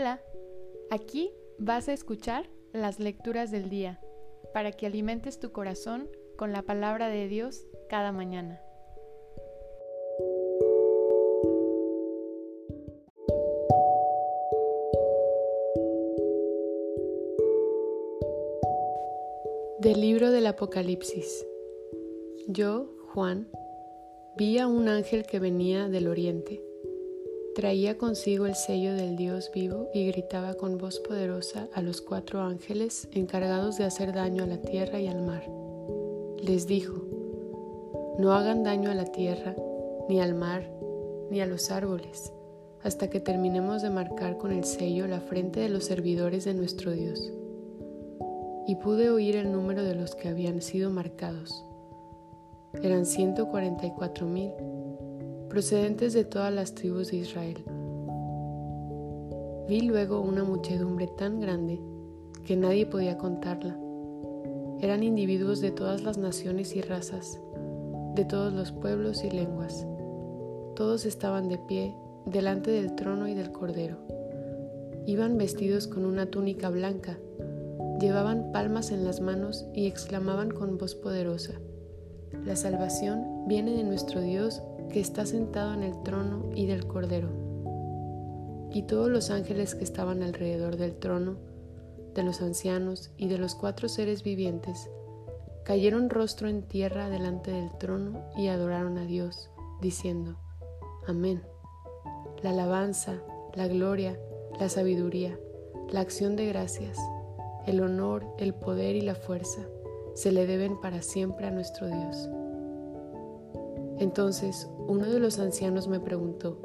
Hola, aquí vas a escuchar las lecturas del día para que alimentes tu corazón con la palabra de Dios cada mañana. Del libro del Apocalipsis. Yo, Juan, vi a un ángel que venía del oriente Traía consigo el sello del Dios vivo y gritaba con voz poderosa a los cuatro ángeles encargados de hacer daño a la tierra y al mar. Les dijo, no hagan daño a la tierra, ni al mar, ni a los árboles, hasta que terminemos de marcar con el sello la frente de los servidores de nuestro Dios. Y pude oír el número de los que habían sido marcados. Eran 144 mil procedentes de todas las tribus de Israel. Vi luego una muchedumbre tan grande que nadie podía contarla. Eran individuos de todas las naciones y razas, de todos los pueblos y lenguas. Todos estaban de pie delante del trono y del cordero. Iban vestidos con una túnica blanca, llevaban palmas en las manos y exclamaban con voz poderosa, La salvación viene de nuestro Dios que está sentado en el trono y del Cordero. Y todos los ángeles que estaban alrededor del trono, de los ancianos y de los cuatro seres vivientes, cayeron rostro en tierra delante del trono y adoraron a Dios, diciendo, Amén. La alabanza, la gloria, la sabiduría, la acción de gracias, el honor, el poder y la fuerza se le deben para siempre a nuestro Dios. Entonces uno de los ancianos me preguntó,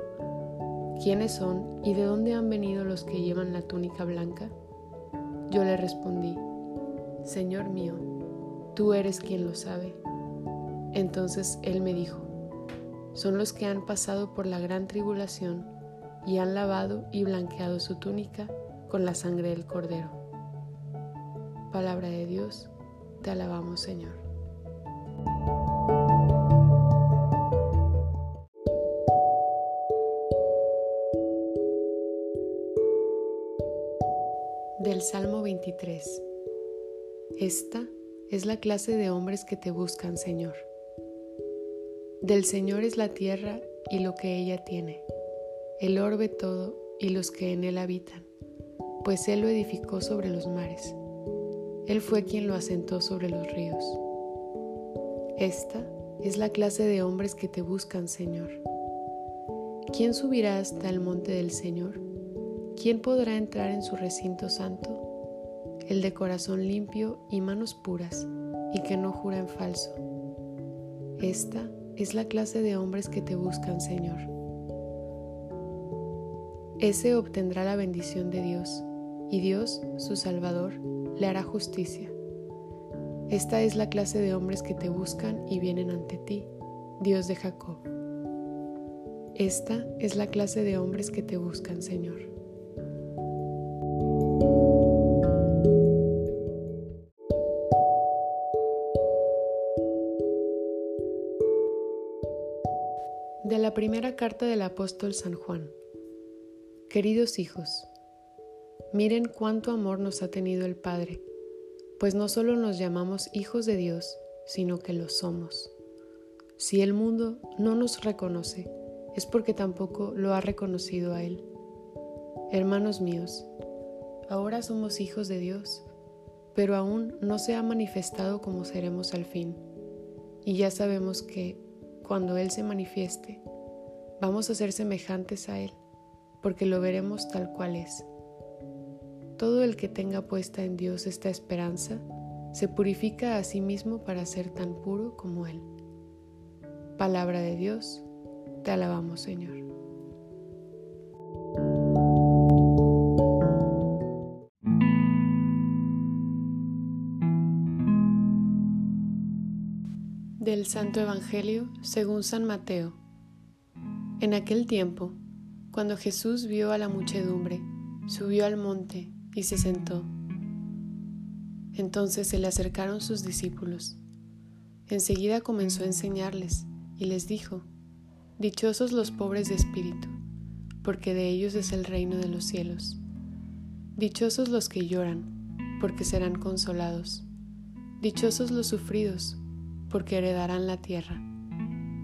¿quiénes son y de dónde han venido los que llevan la túnica blanca? Yo le respondí, Señor mío, tú eres quien lo sabe. Entonces él me dijo, son los que han pasado por la gran tribulación y han lavado y blanqueado su túnica con la sangre del cordero. Palabra de Dios, te alabamos Señor. Salmo 23. Esta es la clase de hombres que te buscan, Señor. Del Señor es la tierra y lo que ella tiene, el orbe todo y los que en él habitan, pues Él lo edificó sobre los mares. Él fue quien lo asentó sobre los ríos. Esta es la clase de hombres que te buscan, Señor. ¿Quién subirá hasta el monte del Señor? ¿Quién podrá entrar en su recinto santo? El de corazón limpio y manos puras, y que no jura en falso. Esta es la clase de hombres que te buscan, Señor. Ese obtendrá la bendición de Dios, y Dios, su Salvador, le hará justicia. Esta es la clase de hombres que te buscan y vienen ante ti, Dios de Jacob. Esta es la clase de hombres que te buscan, Señor. Primera carta del apóstol San Juan. Queridos hijos, miren cuánto amor nos ha tenido el Padre, pues no solo nos llamamos hijos de Dios, sino que lo somos. Si el mundo no nos reconoce, es porque tampoco lo ha reconocido a Él. Hermanos míos, ahora somos hijos de Dios, pero aún no se ha manifestado como seremos al fin, y ya sabemos que cuando Él se manifieste, vamos a ser semejantes a Él, porque lo veremos tal cual es. Todo el que tenga puesta en Dios esta esperanza, se purifica a sí mismo para ser tan puro como Él. Palabra de Dios, te alabamos Señor. Del Santo Evangelio según San Mateo. En aquel tiempo, cuando Jesús vio a la muchedumbre, subió al monte y se sentó. Entonces se le acercaron sus discípulos. Enseguida comenzó a enseñarles y les dijo, Dichosos los pobres de espíritu, porque de ellos es el reino de los cielos. Dichosos los que lloran, porque serán consolados. Dichosos los sufridos, porque heredarán la tierra.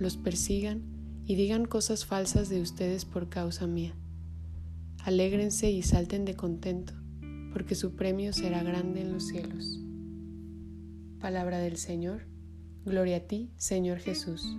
los persigan y digan cosas falsas de ustedes por causa mía. Alégrense y salten de contento, porque su premio será grande en los cielos. Palabra del Señor. Gloria a ti, Señor Jesús.